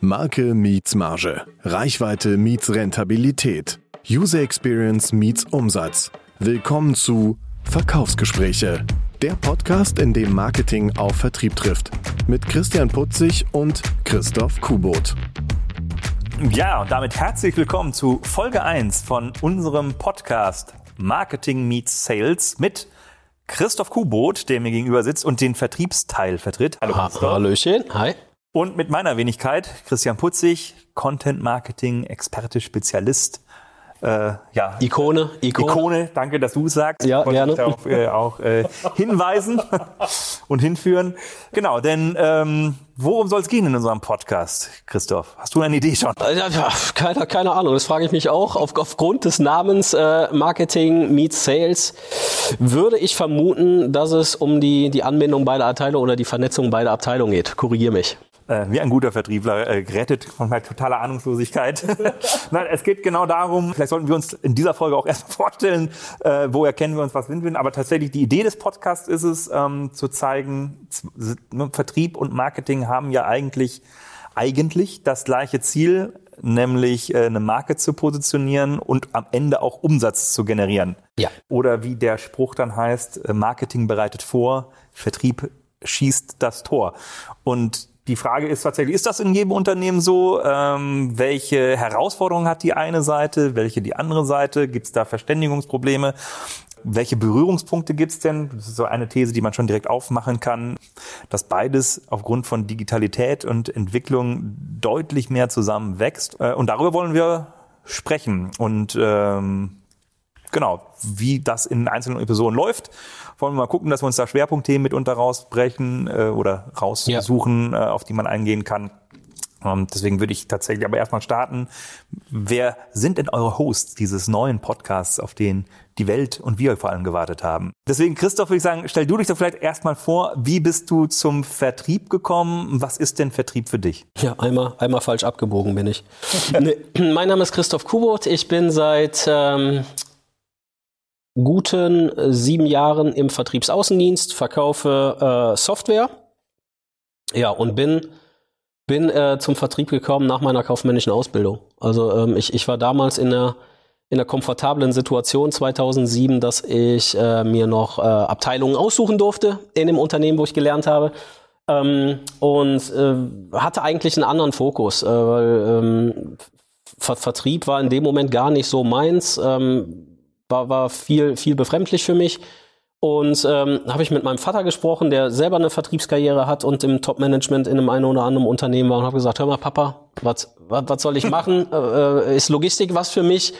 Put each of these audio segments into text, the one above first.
Marke meets Marge. Reichweite meets Rentabilität. User Experience meets Umsatz. Willkommen zu Verkaufsgespräche. Der Podcast, in dem Marketing auf Vertrieb trifft. Mit Christian Putzig und Christoph Kubot. Ja, und damit herzlich willkommen zu Folge 1 von unserem Podcast Marketing meets Sales mit Christoph Kubot, der mir gegenüber sitzt und den Vertriebsteil vertritt. Hallo Christoph. Hallöchen, hi. Und mit meiner Wenigkeit, Christian Putzig, Content Marketing, Experte, Spezialist. Äh, ja. Ikone, Ikone. Ikone, danke, dass du es sagst. Ja, ich gerne. Darauf, äh, auch äh, hinweisen und hinführen. Genau, denn ähm, worum soll es gehen in unserem Podcast, Christoph? Hast du eine Idee schon? Ja, keine, keine Ahnung, das frage ich mich auch. Auf, aufgrund des Namens äh, Marketing meets Sales würde ich vermuten, dass es um die, die Anbindung beider Abteilungen oder die Vernetzung beider Abteilungen geht. Korrigier mich äh, wie ein guter Vertriebler, äh, gerettet von meiner totaler Ahnungslosigkeit. Nein, es geht genau darum, vielleicht sollten wir uns in dieser Folge auch erstmal vorstellen, äh, woher kennen wir uns, was sind wir, aber tatsächlich die Idee des Podcasts ist es, ähm, zu zeigen, ne, Vertrieb und Marketing haben ja eigentlich eigentlich das gleiche Ziel, nämlich äh, eine Marke zu positionieren und am Ende auch Umsatz zu generieren. Ja. Oder wie der Spruch dann heißt, äh, Marketing bereitet vor, Vertrieb schießt das Tor. Und die Frage ist tatsächlich, ist das in jedem Unternehmen so? Ähm, welche Herausforderungen hat die eine Seite, welche die andere Seite? Gibt es da Verständigungsprobleme? Welche Berührungspunkte gibt es denn? Das ist so eine These, die man schon direkt aufmachen kann, dass beides aufgrund von Digitalität und Entwicklung deutlich mehr zusammen wächst. Äh, und darüber wollen wir sprechen. Und ähm, genau, wie das in einzelnen Episoden läuft. Wollen wir mal gucken, dass wir uns da Schwerpunktthemen mitunter rausbrechen äh, oder raussuchen, ja. äh, auf die man eingehen kann. Ähm, deswegen würde ich tatsächlich aber erstmal starten. Wer sind denn eure Hosts dieses neuen Podcasts, auf den die Welt und wir vor allem gewartet haben? Deswegen, Christoph, würde ich sagen, stell du dich doch vielleicht erstmal vor, wie bist du zum Vertrieb gekommen? Was ist denn Vertrieb für dich? Ja, einmal, einmal falsch abgebogen bin ich. mein Name ist Christoph Kubot. Ich bin seit ähm, guten äh, sieben Jahren im Vertriebsaußendienst, verkaufe äh, Software. Ja, und bin, bin äh, zum Vertrieb gekommen nach meiner kaufmännischen Ausbildung. Also ähm, ich, ich war damals in der in der komfortablen Situation 2007, dass ich äh, mir noch äh, Abteilungen aussuchen durfte in dem Unternehmen, wo ich gelernt habe. Ähm, und äh, hatte eigentlich einen anderen Fokus, äh, weil ähm, Ver Vertrieb war in dem Moment gar nicht so meins. Ähm, war, war viel, viel befremdlich für mich. Und ähm, habe ich mit meinem Vater gesprochen, der selber eine Vertriebskarriere hat und im Top-Management in einem einen oder anderen Unternehmen war und habe gesagt, hör mal, Papa, was, was, soll ich machen? äh, ist Logistik was für mich?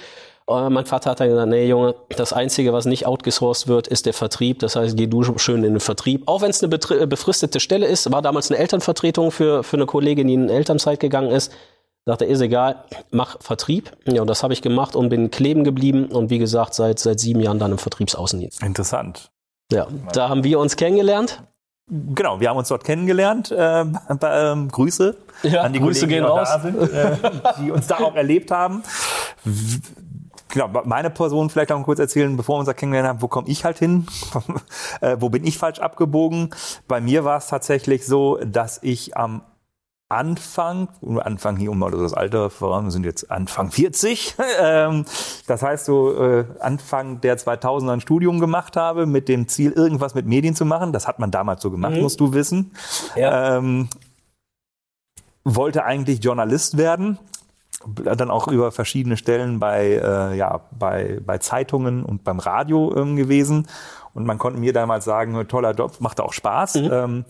Äh, mein Vater hat dann gesagt, nee, Junge, das Einzige, was nicht outgesourced wird, ist der Vertrieb. Das heißt, geh du schön in den Vertrieb. Auch wenn es eine befristete Stelle ist, war damals eine Elternvertretung für, für eine Kollegin, die in Elternzeit gegangen ist. Sagte, ist egal, mach Vertrieb. Ja, und das habe ich gemacht und bin kleben geblieben und wie gesagt, seit, seit sieben Jahren dann im Vertriebsaußendienst. Interessant. Ja, da haben wir uns kennengelernt. Genau, wir haben uns dort kennengelernt. Äh, äh, Grüße ja, an die Grüße Kollegen, die da sind, äh, die uns da auch erlebt haben. Genau, meine Person vielleicht auch kurz erzählen, bevor wir uns da kennengelernt haben, wo komme ich halt hin? äh, wo bin ich falsch abgebogen? Bei mir war es tatsächlich so, dass ich am Anfang, Anfang hier um das Alter voran, wir sind jetzt Anfang 40. Ähm, das heißt, so äh, Anfang der 2000er ein Studium gemacht habe mit dem Ziel, irgendwas mit Medien zu machen. Das hat man damals so gemacht, mhm. musst du wissen. Ja. Ähm, wollte eigentlich Journalist werden, dann auch über verschiedene Stellen bei, äh, ja, bei, bei Zeitungen und beim Radio ähm, gewesen. Und man konnte mir damals sagen, toller Job, macht auch Spaß. Mhm. Ähm,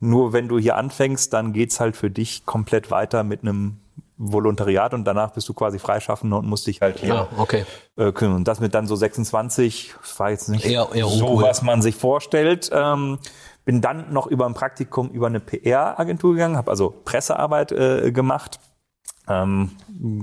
nur wenn du hier anfängst, dann geht's halt für dich komplett weiter mit einem Volontariat und danach bist du quasi Freischaffender und musst dich halt hier ja, okay. äh, kümmern. Und das mit dann so 26, das war jetzt nicht eher, eher so, uncool. was man sich vorstellt. Ähm, bin dann noch über ein Praktikum über eine PR-Agentur gegangen, habe also Pressearbeit äh, gemacht ähm,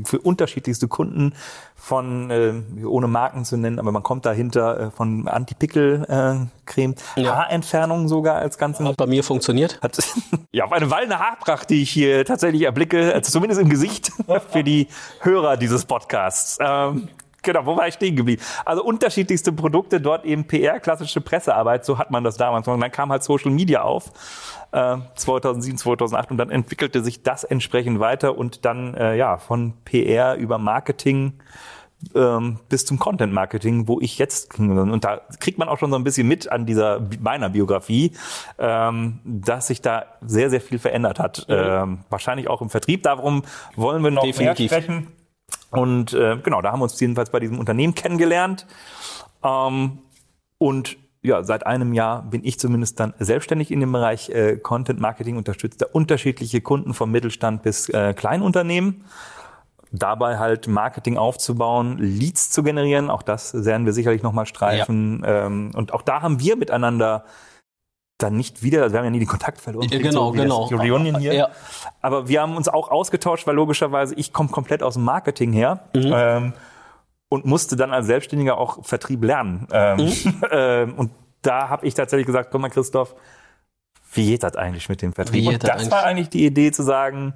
für unterschiedlichste Kunden von, äh, ohne Marken zu nennen, aber man kommt dahinter äh, von Anti-Pickel-Creme, äh, ja. Haarentfernung sogar als ganzen. Hat bei mir funktioniert. Hat, ja, auf eine wallende Haarpracht, die ich hier tatsächlich erblicke, also zumindest im Gesicht, für die Hörer dieses Podcasts. Ähm, Genau, wo war ich stehen geblieben? Also unterschiedlichste Produkte, dort eben PR, klassische Pressearbeit, so hat man das damals. Und dann kam halt Social Media auf, äh, 2007, 2008 und dann entwickelte sich das entsprechend weiter und dann äh, ja von PR über Marketing ähm, bis zum Content Marketing, wo ich jetzt und da kriegt man auch schon so ein bisschen mit an dieser meiner Biografie, ähm, dass sich da sehr sehr viel verändert hat. Mhm. Ähm, wahrscheinlich auch im Vertrieb. Darum wollen wir noch Definitiv. mehr sprechen. Und äh, genau, da haben wir uns jedenfalls bei diesem Unternehmen kennengelernt. Ähm, und ja, seit einem Jahr bin ich zumindest dann selbstständig in dem Bereich äh, Content Marketing, unterstützt da unterschiedliche Kunden vom Mittelstand bis äh, Kleinunternehmen dabei halt Marketing aufzubauen, Leads zu generieren. Auch das werden wir sicherlich nochmal streifen. Ja. Ähm, und auch da haben wir miteinander dann nicht wieder, wir haben ja nie den Kontakt verloren. Ja, genau, so genau. Die Reunion hier. Ja. Aber wir haben uns auch ausgetauscht, weil logischerweise ich komme komplett aus dem Marketing her. Mhm. Ähm, und musste dann als Selbstständiger auch Vertrieb lernen. Ähm, mhm. ähm, und da habe ich tatsächlich gesagt, komm mal Christoph, wie geht das eigentlich mit dem Vertrieb? Und das war eigentlich die Idee zu sagen,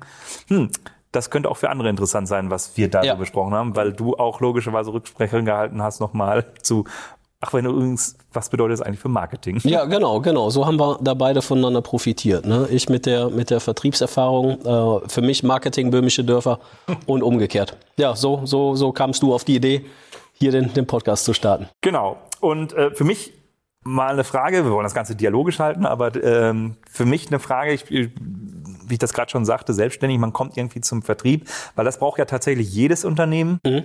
hm, das könnte auch für andere interessant sein, was wir da ja. so besprochen haben, weil du auch logischerweise Rücksprecherin gehalten hast nochmal zu Ach, wenn du übrigens, was bedeutet das eigentlich für Marketing? Ja, genau, genau. So haben wir da beide voneinander profitiert. Ne? Ich mit der, mit der Vertriebserfahrung, äh, für mich Marketing böhmische Dörfer und umgekehrt. Ja, so, so, so kamst du auf die Idee, hier den, den Podcast zu starten. Genau. Und äh, für mich mal eine Frage, wir wollen das Ganze dialogisch halten, aber ähm, für mich eine Frage, ich, wie ich das gerade schon sagte, selbstständig, man kommt irgendwie zum Vertrieb, weil das braucht ja tatsächlich jedes Unternehmen. Mhm.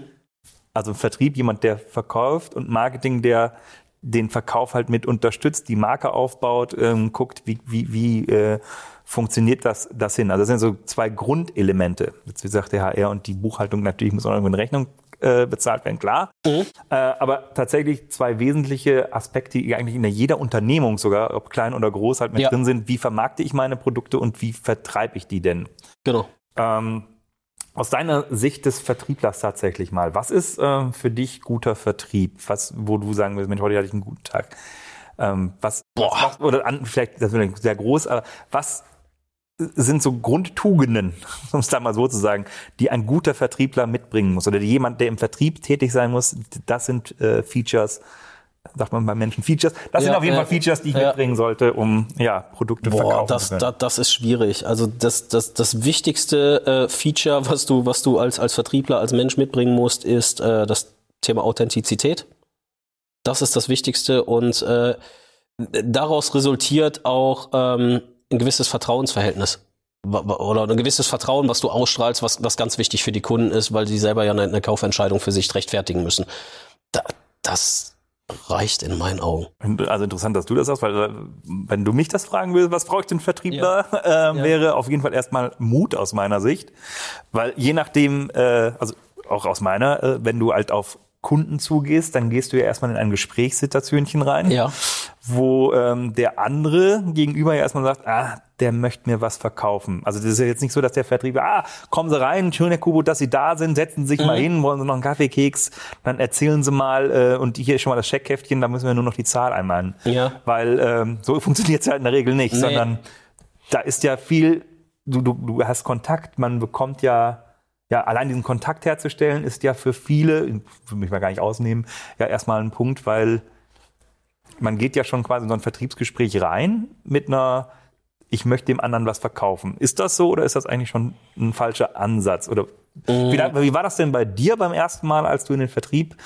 Also Vertrieb, jemand, der verkauft und Marketing, der den Verkauf halt mit unterstützt, die Marke aufbaut, ähm, guckt, wie, wie, wie äh, funktioniert das, das hin. Also das sind so zwei Grundelemente. Jetzt wie gesagt der HR und die Buchhaltung natürlich muss auch irgendwo in Rechnung äh, bezahlt werden, klar. Mhm. Äh, aber tatsächlich zwei wesentliche Aspekte, die eigentlich in jeder Unternehmung sogar, ob klein oder groß, halt mit ja. drin sind. Wie vermarkte ich meine Produkte und wie vertreibe ich die denn? Genau. Ähm, aus deiner Sicht des Vertrieblers tatsächlich mal, was ist äh, für dich guter Vertrieb? Was, wo du sagen willst, Mensch, heute hatte ich einen guten Tag. Ähm, was, Boah. was oder an, vielleicht, das wird sehr groß, aber was sind so Grundtugenden, um es da mal so zu sagen, die ein guter Vertriebler mitbringen muss oder jemand, der im Vertrieb tätig sein muss, das sind äh, Features, sagt man bei Menschen Features. Das ja, sind auf jeden äh, Fall Features, die ich ja. mitbringen sollte, um ja Produkte Boah, verkaufen das, zu können. Das, das ist schwierig. Also das, das, das wichtigste äh, Feature, was du, was du als, als Vertriebler, als Mensch mitbringen musst, ist äh, das Thema Authentizität. Das ist das Wichtigste und äh, daraus resultiert auch ähm, ein gewisses Vertrauensverhältnis oder ein gewisses Vertrauen, was du ausstrahlst, was, was ganz wichtig für die Kunden ist, weil sie selber ja eine, eine Kaufentscheidung für sich rechtfertigen müssen. Da, das reicht in meinen Augen. Also interessant, dass du das sagst, weil äh, wenn du mich das fragen willst, was braucht den Vertriebler, ja. äh, ja. wäre auf jeden Fall erstmal Mut aus meiner Sicht, weil je nachdem, äh, also auch aus meiner, äh, wenn du halt auf Kunden zugehst, dann gehst du ja erstmal in ein Gesprächssituationchen rein, ja. wo ähm, der andere gegenüber ja erstmal sagt, ah, der möchte mir was verkaufen. Also das ist ja jetzt nicht so, dass der Vertrieb, ah, kommen Sie rein, schön, Herr Kubo, dass Sie da sind, setzen Sie sich mhm. mal hin, wollen Sie noch einen Kaffeekeks, dann erzählen Sie mal, äh, und hier ist schon mal das Scheckheftchen, da müssen wir nur noch die Zahl einmalen. Ja. Weil ähm, so funktioniert es ja in der Regel nicht, nee. sondern da ist ja viel, du, du, du hast Kontakt, man bekommt ja ja, allein diesen Kontakt herzustellen, ist ja für viele, will mich mal gar nicht ausnehmen, ja erstmal ein Punkt, weil man geht ja schon quasi in so ein Vertriebsgespräch rein mit einer, ich möchte dem anderen was verkaufen. Ist das so oder ist das eigentlich schon ein falscher Ansatz? Oder mhm. wie, wie, war das denn bei dir beim ersten Mal, als du in den Vertrieb,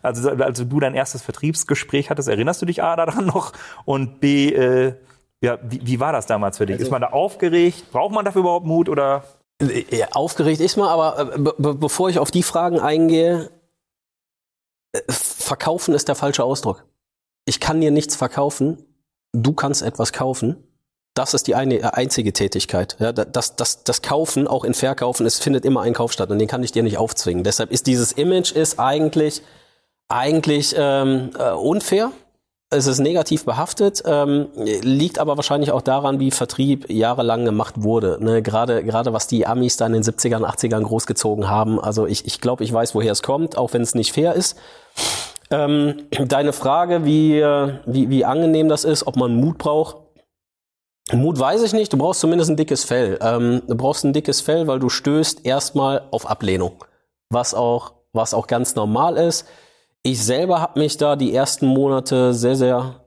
also als du dein erstes Vertriebsgespräch hattest, erinnerst du dich A daran noch? Und B, äh, ja, wie, wie war das damals für dich? Also, ist man da aufgeregt? Braucht man dafür überhaupt Mut oder? Ja, aufgeregt ist man, aber äh, be bevor ich auf die Fragen eingehe, äh, verkaufen ist der falsche Ausdruck. Ich kann dir nichts verkaufen, du kannst etwas kaufen. Das ist die eine, äh, einzige Tätigkeit. Ja, das, das, das Kaufen, auch in Verkaufen, es findet immer ein Kauf statt und den kann ich dir nicht aufzwingen. Deshalb ist dieses Image ist eigentlich, eigentlich ähm, unfair es ist negativ behaftet, ähm, liegt aber wahrscheinlich auch daran, wie Vertrieb jahrelang gemacht wurde. Ne? Gerade, gerade was die Amis da in den 70ern, 80ern großgezogen haben. Also ich, ich glaube, ich weiß, woher es kommt, auch wenn es nicht fair ist. Ähm, deine Frage, wie, wie, wie angenehm das ist, ob man Mut braucht. Mut weiß ich nicht, du brauchst zumindest ein dickes Fell. Ähm, du brauchst ein dickes Fell, weil du stößt erstmal auf Ablehnung. Was auch was auch ganz normal ist. Ich selber habe mich da die ersten Monate sehr, sehr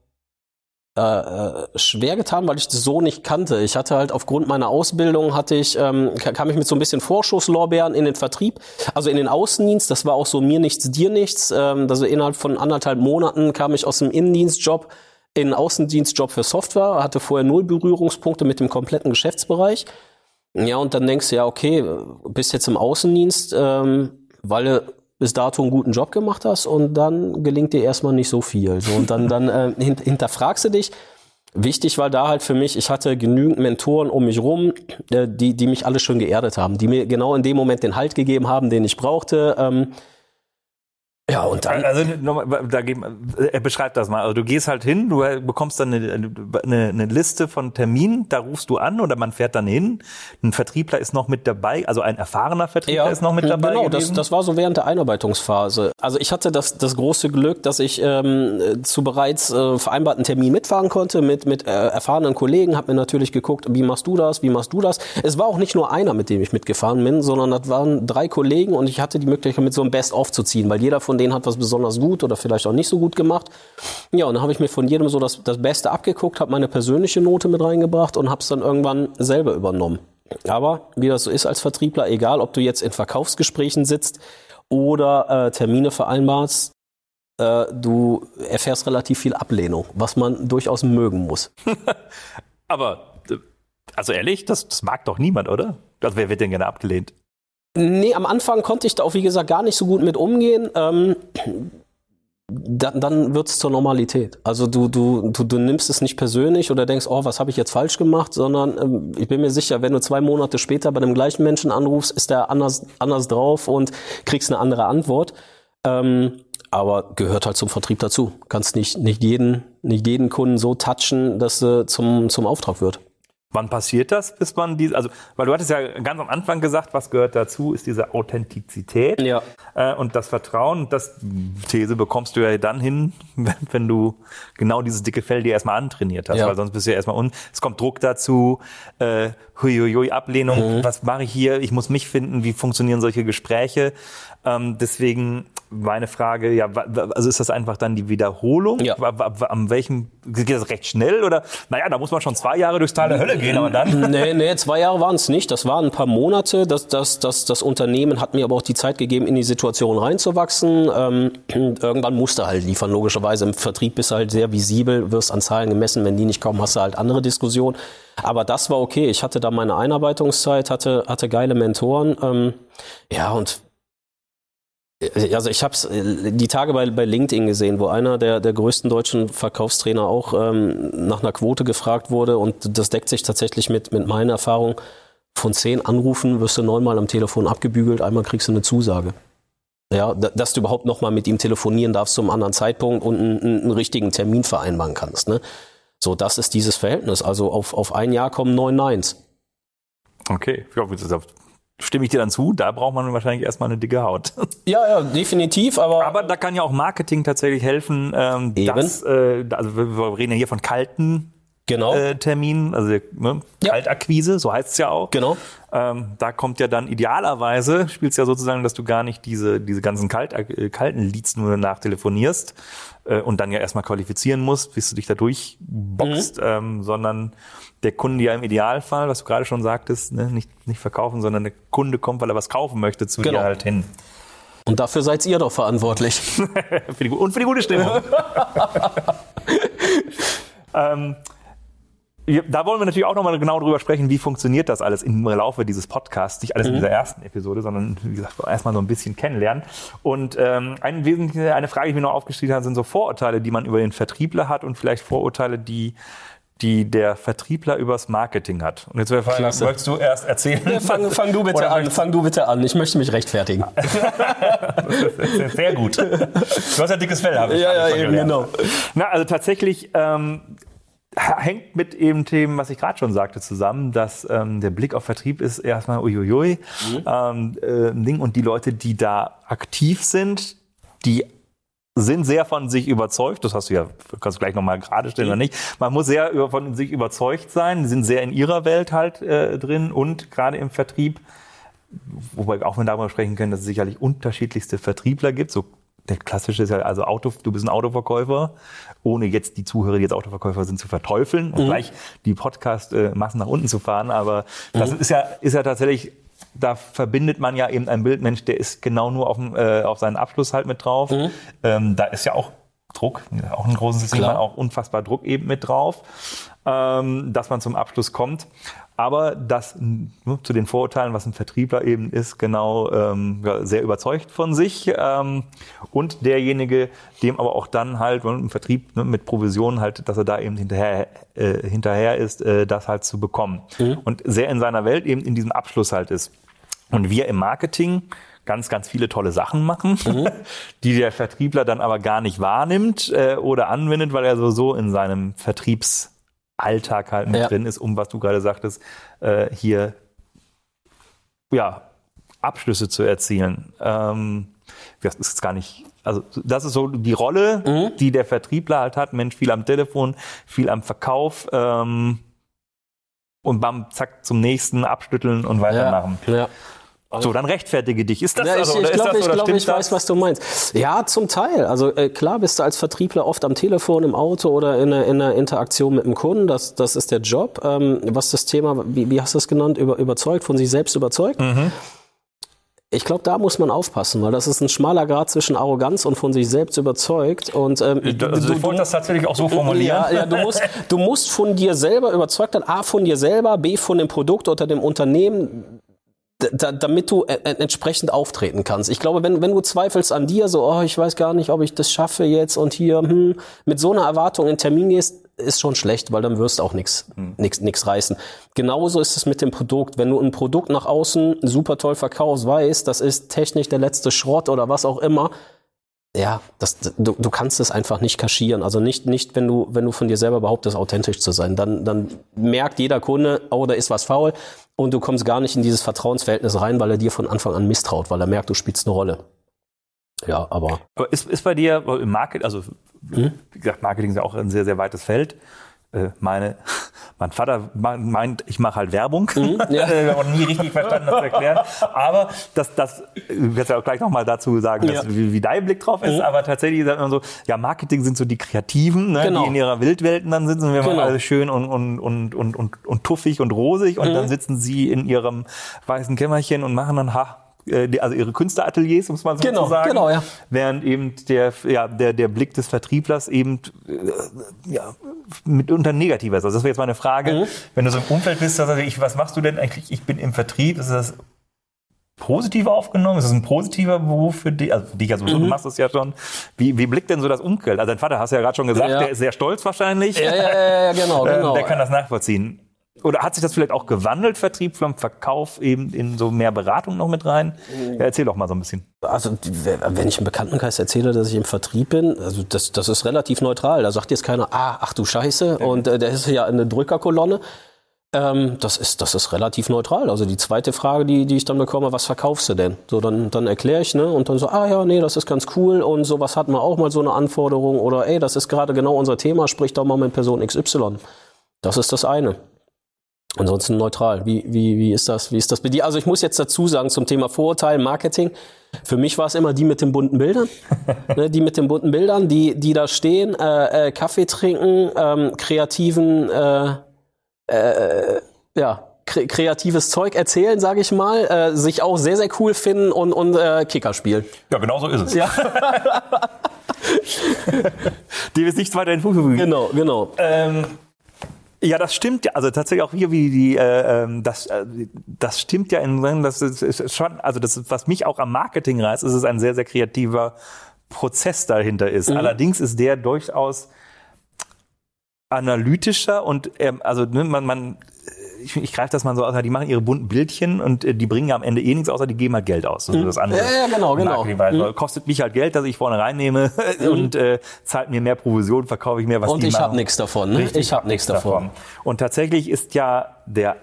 äh, äh, schwer getan, weil ich das so nicht kannte. Ich hatte halt aufgrund meiner Ausbildung hatte ich ähm, kam ich mit so ein bisschen Vorschusslorbeeren in den Vertrieb, also in den Außendienst. Das war auch so mir nichts, dir nichts. Ähm, also innerhalb von anderthalb Monaten kam ich aus dem Innendienstjob in den Außendienstjob für Software, hatte vorher null Berührungspunkte mit dem kompletten Geschäftsbereich. Ja, und dann denkst du ja, okay, bist jetzt im Außendienst, ähm, weil du bis dato einen guten Job gemacht hast und dann gelingt dir erstmal nicht so viel. So, und dann, dann äh, hint, hinterfragst du dich. Wichtig war da halt für mich, ich hatte genügend Mentoren um mich rum, äh, die, die mich alle schön geerdet haben, die mir genau in dem Moment den Halt gegeben haben, den ich brauchte. Ähm, ja, und dann. Also, nochmal, da geht, er beschreibt das mal. Also, du gehst halt hin, du bekommst dann eine, eine, eine Liste von Terminen, da rufst du an oder man fährt dann hin. Ein Vertriebler ist noch mit dabei, also ein erfahrener Vertriebler ja, ist noch mit dabei. Genau, das, das war so während der Einarbeitungsphase. Also, ich hatte das, das große Glück, dass ich ähm, zu bereits äh, vereinbarten Termin mitfahren konnte mit, mit äh, erfahrenen Kollegen, Hab mir natürlich geguckt, wie machst du das, wie machst du das. Es war auch nicht nur einer, mit dem ich mitgefahren bin, sondern das waren drei Kollegen und ich hatte die Möglichkeit, mit so einem Best-of zu ziehen, weil jeder von denen hat was besonders gut oder vielleicht auch nicht so gut gemacht. Ja, und dann habe ich mir von jedem so das, das Beste abgeguckt, habe meine persönliche Note mit reingebracht und habe es dann irgendwann selber übernommen. Aber wie das so ist als Vertriebler, egal ob du jetzt in Verkaufsgesprächen sitzt oder äh, Termine vereinbarst, äh, du erfährst relativ viel Ablehnung, was man durchaus mögen muss. Aber also ehrlich, das, das mag doch niemand, oder? Also wer wird denn gerne abgelehnt? Nee, am Anfang konnte ich da auch, wie gesagt, gar nicht so gut mit umgehen. Ähm, dann, dann wird es zur Normalität. Also du, du, du, du nimmst es nicht persönlich oder denkst, oh, was habe ich jetzt falsch gemacht, sondern ähm, ich bin mir sicher, wenn du zwei Monate später bei dem gleichen Menschen anrufst, ist der anders, anders drauf und kriegst eine andere Antwort. Ähm, aber gehört halt zum Vertrieb dazu. Kannst nicht, nicht jeden, nicht jeden Kunden so touchen, dass er zum, zum Auftrag wird. Wann passiert das, bis man die, also, weil du hattest ja ganz am Anfang gesagt, was gehört dazu, ist diese Authentizität ja. äh, und das Vertrauen. Das These bekommst du ja dann hin, wenn, wenn du genau dieses dicke Fell dir erstmal antrainiert hast, ja. weil sonst bist du ja erstmal un, es kommt Druck dazu, äh, huiuiui, Ablehnung, mhm. was mache ich hier, ich muss mich finden, wie funktionieren solche Gespräche. Ähm, deswegen meine Frage, ja, also ist das einfach dann die Wiederholung? Ja. Am welchem, geht das recht schnell oder? Naja, da muss man schon zwei Jahre durchs Tal der Hölle gehen, aber dann. Nee, nee, zwei Jahre waren es nicht. Das waren ein paar Monate. Das, das, das, das Unternehmen hat mir aber auch die Zeit gegeben, in die Situation reinzuwachsen. Ähm, irgendwann musste halt liefern, logischerweise. Im Vertrieb bist du halt sehr visibel, wirst an Zahlen gemessen. Wenn die nicht kommen, hast du halt andere Diskussionen. Aber das war okay. Ich hatte da meine Einarbeitungszeit, hatte, hatte geile Mentoren. Ähm, ja, und also ich habe es äh, die Tage bei, bei LinkedIn gesehen, wo einer der, der größten deutschen Verkaufstrainer auch ähm, nach einer Quote gefragt wurde und das deckt sich tatsächlich mit, mit meiner Erfahrung. Von zehn Anrufen wirst du neunmal am Telefon abgebügelt, einmal kriegst du eine Zusage. Ja, dass du überhaupt nochmal mit ihm telefonieren darfst zum anderen Zeitpunkt und einen, einen richtigen Termin vereinbaren kannst. Ne? So, das ist dieses Verhältnis. Also auf, auf ein Jahr kommen neun Neins. Okay, ich glaube, stimme ich dir dann zu, da braucht man wahrscheinlich erstmal eine dicke Haut. Ja, ja, definitiv, aber. Aber da kann ja auch Marketing tatsächlich helfen, ähm, Eben. dass, äh, also wir reden ja hier von kalten genau. äh, Terminen, also ne, ja. Kaltakquise, so heißt es ja auch. Genau. Ähm, da kommt ja dann idealerweise, spielt es ja sozusagen, dass du gar nicht diese, diese ganzen Kalt, äh, kalten Leads nur nachtelefonierst äh, und dann ja erstmal qualifizieren musst, bis du dich da durchboxst, mhm. ähm, sondern der Kunde ja im Idealfall, was du gerade schon sagtest, ne, nicht, nicht verkaufen, sondern der Kunde kommt, weil er was kaufen möchte, zu genau. dir halt hin. Und dafür seid ihr doch verantwortlich. für die, und für die gute Stimmung. ähm, da wollen wir natürlich auch nochmal genau drüber sprechen, wie funktioniert das alles im Laufe dieses Podcasts. Nicht alles mhm. in dieser ersten Episode, sondern wie gesagt, erstmal so ein bisschen kennenlernen. Und ähm, eine, wesentliche, eine Frage, die ich mir noch aufgeschrieben habe, sind so Vorurteile, die man über den Vertriebler hat und vielleicht Vorurteile, die die der Vertriebler übers Marketing hat. Und jetzt wäre Frage, wolltest du erst erzählen? Ja, fang, fang, du bitte an, fang du bitte an. Ich möchte mich rechtfertigen. Sehr gut. Du hast ja dickes Fell, habe ich. Ja, ja, eben, genau. Na, also tatsächlich ähm, hängt mit eben Themen, was ich gerade schon sagte, zusammen, dass ähm, der Blick auf Vertrieb ist erstmal uiuiui mhm. ähm, äh, Ding und die Leute, die da aktiv sind, die sind sehr von sich überzeugt, das hast du ja, kannst du gleich nochmal gerade stellen mhm. oder nicht. Man muss sehr von sich überzeugt sein, sind sehr in ihrer Welt halt äh, drin und gerade im Vertrieb wobei wir auch mal darüber sprechen können, dass es sicherlich unterschiedlichste Vertriebler gibt. So der klassische ist ja also Auto, du bist ein Autoverkäufer, ohne jetzt die Zuhörer, die jetzt Autoverkäufer sind, zu verteufeln und gleich die Podcast-Massen nach unten zu fahren. Aber das ist ja, ist ja tatsächlich da verbindet man ja eben ein Bildmensch, der ist genau nur auf, dem, äh, auf seinen Abschluss halt mit drauf. Ähm, da ist ja auch Druck, auch ein großes System, Klar. auch unfassbar Druck eben mit drauf, ähm, dass man zum Abschluss kommt. Aber das nur zu den Vorurteilen, was ein Vertriebler eben ist, genau ähm, sehr überzeugt von sich ähm, und derjenige, dem aber auch dann halt ne, im Vertrieb ne, mit Provisionen halt, dass er da eben hinterher äh, hinterher ist, äh, das halt zu bekommen und sehr in seiner Welt eben in diesem Abschluss halt ist. Und wir im Marketing ganz, ganz viele tolle Sachen machen, die der Vertriebler dann aber gar nicht wahrnimmt äh, oder anwendet, weil er sowieso in seinem Vertriebsalltag halt mit Ja. drin ist, um was du gerade sagtest, äh, hier ja, Abschlüsse zu erzielen. Ähm, das ist gar nicht, also das ist so die Rolle, die der Vertriebler halt hat. Mensch, viel am Telefon, viel am Verkauf ähm, und bam, zack, zum nächsten abschütteln und weitermachen. Ja. So, dann rechtfertige dich. Ist das Ja, ich, also, ich glaube, ich, glaub, ich weiß, was du meinst. Ja, zum Teil. Also äh, klar bist du als Vertriebler oft am Telefon, im Auto oder in der, in der Interaktion mit dem Kunden. Das, das ist der Job. Ähm, was das Thema, wie, wie hast du es genannt, Über, überzeugt, von sich selbst überzeugt? Mhm. Ich glaube, da muss man aufpassen, weil das ist ein schmaler Grad zwischen Arroganz und von sich selbst überzeugt. Und ähm, Also ich wollte das tatsächlich auch so formulieren. ja, ja, du musst, du musst von dir selber überzeugt sein, A, von dir selber, B, von dem Produkt oder dem Unternehmen, da, damit du äh, entsprechend auftreten kannst. Ich glaube, wenn, wenn du zweifelst an dir, so, oh, ich weiß gar nicht, ob ich das schaffe jetzt und hier, hm, mit so einer Erwartung in Termin gehst, ist schon schlecht, weil dann wirst du auch nichts nix, nix reißen. Genauso ist es mit dem Produkt. Wenn du ein Produkt nach außen super toll verkaufst, weißt, das ist technisch der letzte Schrott oder was auch immer, ja, das, du, du kannst es einfach nicht kaschieren. Also nicht, nicht wenn du, wenn du von dir selber behauptest, authentisch zu sein. Dann, dann merkt jeder Kunde, oh, da ist was faul. Und du kommst gar nicht in dieses Vertrauensverhältnis rein, weil er dir von Anfang an misstraut, weil er merkt, du spielst eine Rolle. Ja, aber. Aber ist, ist bei dir im Marketing, also Hm? wie gesagt, Marketing ist ja auch ein sehr, sehr weites Feld. Äh, Meine, mein Vater meint, ich mache halt Werbung. Hm? ja. Ich habe auch nie richtig verstanden, das zu erklären. Aber das, das, wirst ja auch gleich nochmal dazu sagen, dass, Ja. Wie, wie dein Blick drauf ist. Aber tatsächlich sagt man so, ja, Marketing sind so die Kreativen, ne, Genau. die in ihrer Wildwelten dann sitzen. Wir machen Genau. alles schön und, und, und, und, und, und tuffig und rosig. Und Mhm. dann sitzen sie in ihrem weißen Kämmerchen und machen dann, ha, also ihre Künstlerateliers, muss man so Genau, sagen. genau, ja. Während eben der, ja, der, der Blick des Vertrieblers eben äh, ja, mitunter negativer ist. Also das wäre jetzt meine Frage. Mhm. Wenn du so im Umfeld bist, also ich, was machst du denn eigentlich? Ich bin im Vertrieb. Ist das positiv aufgenommen? Ist das ein positiver Beruf für dich? Also für dich, also Mhm. du machst es ja schon. Wie, wie blickt denn so das Umfeld? Also dein Vater, hast du ja gerade schon gesagt, Ja. der ist sehr stolz wahrscheinlich. Ja, ja, ja, ja genau, Ähm, genau. Der kann das nachvollziehen. Oder hat sich das vielleicht auch gewandelt, Vertrieb vom Verkauf eben in so mehr Beratung noch mit rein? Ja, erzähl doch mal so ein bisschen. Also, wenn ich im Bekanntenkreis erzähle, dass ich im Vertrieb bin, also das, das ist relativ neutral. Da sagt jetzt keiner, ah, ach du Scheiße, und äh, der ist ja eine Drückerkolonne. Ähm, das, ist, das ist relativ neutral. Also die zweite Frage, die, die ich dann bekomme, was verkaufst du denn? So, dann, dann erkläre ich, ne? Und dann so, ah ja, nee, das ist ganz cool und sowas hatten wir auch mal so eine Anforderung oder ey, das ist gerade genau unser Thema, sprich doch mal mit Person XY. Das ist das eine. Ansonsten neutral. Wie, wie, wie ist das? Wie ist das bei dir? Also ich muss jetzt dazu sagen zum Thema Vorurteil, Marketing. Für mich war es immer die mit den bunten Bildern. ne, die mit den bunten Bildern, die, die da stehen, äh, äh, Kaffee trinken, ähm, kreativen, äh, äh, ja, kre kreatives Zeug erzählen, sage ich mal, äh, sich auch sehr, sehr cool finden und, und äh, Kicker spielen. Ja, genau so ist es. Ja, Dem ist nichts weiter hinzuzufügen. genau, genau. Ähm, ja, das stimmt ja. Also tatsächlich auch hier wie die, äh, ähm, das, äh, das stimmt ja in, das ist, ist schon, also das, ist, was mich auch am Marketing reizt, ist es ein sehr, sehr kreativer Prozess dahinter ist. Allerdings ist der durchaus analytischer und ähm, also ne, man, man ich, ich greife das mal so aus, die machen ihre bunten Bildchen und äh, die bringen ja am Ende eh nichts, außer die geben halt Geld aus. Ist das andere. Ja, ja, genau, genau. Marketingweise. Kostet mich halt Geld, dass ich vorne reinnehme und äh, zahlt mir mehr Provision, verkaufe ich mehr, was Und ich habe nichts davon. Ne? Richtig, ich habe nichts davon. Und tatsächlich ist ja der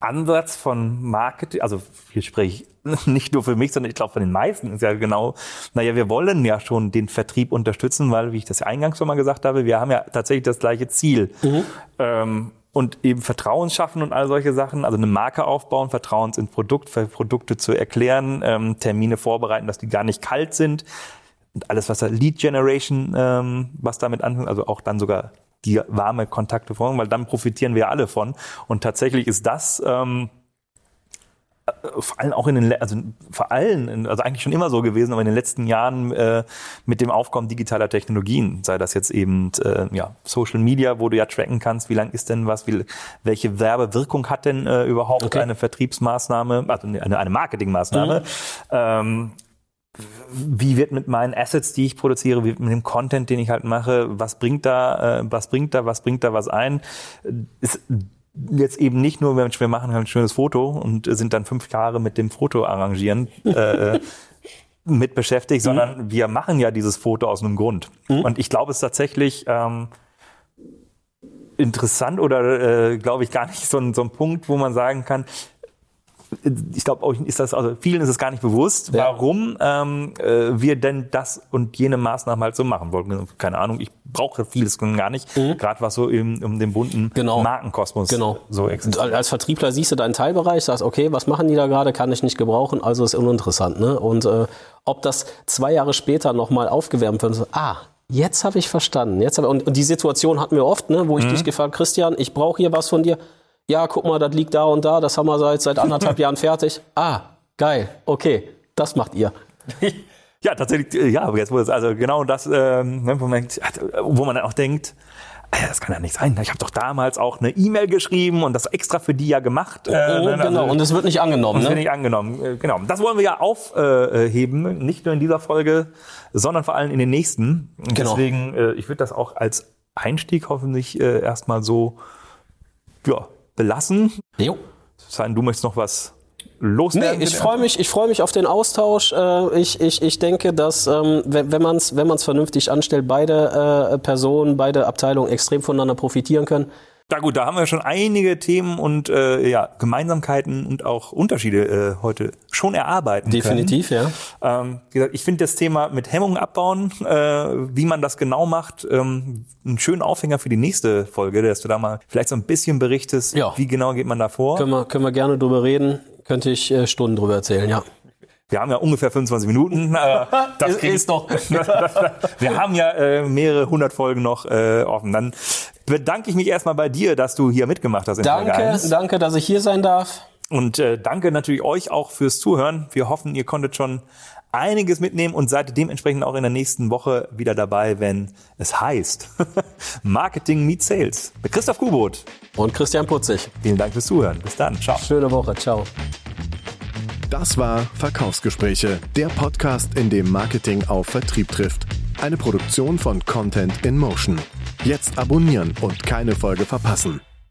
Ansatz von Marketing, also hier spreche ich nicht nur für mich, sondern ich glaube von den meisten ist ja genau, naja, wir wollen ja schon den Vertrieb unterstützen, weil, wie ich das eingangs schon mal gesagt habe, wir haben ja tatsächlich das gleiche Ziel. Mhm. Ähm, und eben Vertrauen schaffen und all solche Sachen, also eine Marke aufbauen, Vertrauens in Produkt, Produkte zu erklären, ähm, Termine vorbereiten, dass die gar nicht kalt sind und alles, was da Lead Generation, ähm, was damit anfängt, also auch dann sogar die warme Kontakte folgen, weil dann profitieren wir alle von. Und tatsächlich ist das ähm, äh, vor allem auch in den, also vor allem, also eigentlich schon immer so gewesen, aber in den letzten Jahren äh, mit dem Aufkommen digitaler Technologien, sei das jetzt eben äh, ja Social Media, wo du ja tracken kannst, wie lang ist denn was, wie, welche Werbewirkung hat denn äh, überhaupt okay. eine Vertriebsmaßnahme, also eine, eine Marketingmaßnahme. Mhm. Ähm, wie wird mit meinen Assets, die ich produziere, wie mit dem Content, den ich halt mache, was bringt da, äh, was bringt da, was bringt da was ein? Ist jetzt eben nicht nur, wir machen halt ein schönes Foto und sind dann fünf Jahre mit dem Foto arrangieren äh, mit beschäftigt, mhm. sondern wir machen ja dieses Foto aus einem Grund. Mhm. Und ich glaube, es ist tatsächlich ähm, interessant oder äh, glaube ich gar nicht so ein, so ein Punkt, wo man sagen kann, ich glaube, ist das, also vielen ist es gar nicht bewusst, ja. warum ähm, äh, wir denn das und jene Maßnahmen halt so machen wollten. Keine Ahnung, ich brauche vieles gar nicht, mhm. gerade was so im, um den bunten genau. Markenkosmos genau. so existiert. Als Vertriebler siehst du deinen Teilbereich, sagst, okay, was machen die da gerade, kann ich nicht gebrauchen, also ist uninteressant. Ne? Und äh, ob das zwei Jahre später nochmal aufgewärmt wird, so, ah, Jetzt habe ich verstanden. Jetzt hab, und, und die Situation hatten wir oft, ne, wo ich mhm. dich gefragt, Christian, ich brauche hier was von dir ja, guck mal, das liegt da und da, das haben wir seit, seit anderthalb Jahren fertig. Ah, geil, okay, das macht ihr. Ja, tatsächlich, äh, ja, aber jetzt wo es also genau das, ähm, ne, wo, man, wo man dann auch denkt, das kann ja nicht sein. Ich habe doch damals auch eine E-Mail geschrieben und das extra für die ja gemacht. Äh, oh, ne, genau, also, und es wird nicht angenommen. Es ne? wird nicht angenommen. Äh, genau. Das wollen wir ja aufheben, nicht nur in dieser Folge, sondern vor allem in den nächsten. Genau. Deswegen, äh, ich würde das auch als Einstieg hoffentlich äh, erstmal so ja, belassen. Jo. Sein, du möchtest noch was loswerden? Nee, ich freue mich, ich freue mich auf den Austausch. Äh, ich, ich, ich denke, dass ähm, wenn man es wenn man's vernünftig anstellt, beide äh, Personen, beide Abteilungen extrem voneinander profitieren können. Na gut, da haben wir schon einige Themen und äh, ja, Gemeinsamkeiten und auch Unterschiede äh, heute schon erarbeiten Definitiv, können. ja. Ähm, wie gesagt, ich finde das Thema mit Hemmungen abbauen, äh, wie man das genau macht, ähm, einen schönen Aufhänger für die nächste Folge, dass du da mal vielleicht so ein bisschen berichtest, ja. wie genau geht man da vor. Können wir, können wir gerne drüber reden, könnte ich äh, Stunden drüber erzählen, ja. Wir haben ja ungefähr 25 Minuten. Äh, das ist, doch. wir haben ja äh, mehrere hundert Folgen noch äh, offen. Dann bedanke ich mich erstmal bei dir, dass du hier mitgemacht hast. In danke, danke, dass ich hier sein darf. Und äh, danke natürlich euch auch fürs Zuhören. Wir hoffen, ihr konntet schon einiges mitnehmen und seid dementsprechend auch in der nächsten Woche wieder dabei, wenn es heißt Marketing Meet Sales mit Christoph Kubot und Christian Putzig. Vielen Dank fürs Zuhören. Bis dann. Ciao. Schöne Woche. Ciao. Das war Verkaufsgespräche, der Podcast, in dem Marketing auf Vertrieb trifft. Eine Produktion von Content in Motion. Jetzt abonnieren und keine Folge verpassen.